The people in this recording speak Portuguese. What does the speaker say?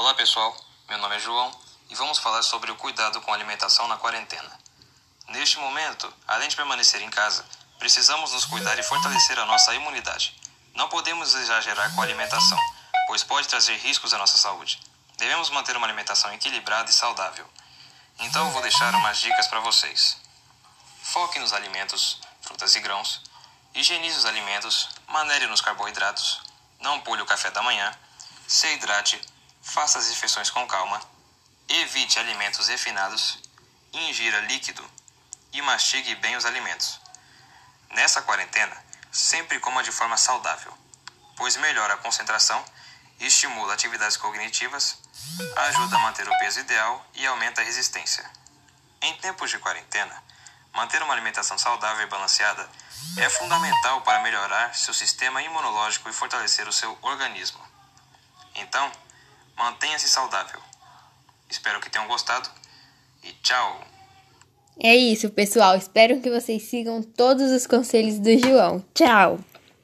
Olá pessoal, meu nome é João e vamos falar sobre o cuidado com a alimentação na quarentena. Neste momento, além de permanecer em casa, precisamos nos cuidar e fortalecer a nossa imunidade. Não podemos exagerar com a alimentação, pois pode trazer riscos à nossa saúde. Devemos manter uma alimentação equilibrada e saudável. Então vou deixar umas dicas para vocês. Foque nos alimentos, frutas e grãos. Higienize os alimentos, maneire nos carboidratos. Não pule o café da manhã. Se hidrate, faça as refeições com calma. Evite alimentos refinados. Ingira líquido e mastigue bem os alimentos. Nessa quarentena, sempre coma de forma saudável, pois melhora a concentração, estimula atividades cognitivas ajuda a manter o peso ideal e aumenta a resistência. Em tempos de quarentena, manter uma alimentação saudável e balanceada é fundamental para melhorar seu sistema imunológico e fortalecer o seu organismo. Então, mantenha-se saudável. Espero que tenham gostado e tchau! É isso, pessoal. Espero que vocês sigam todos os conselhos do João. Tchau!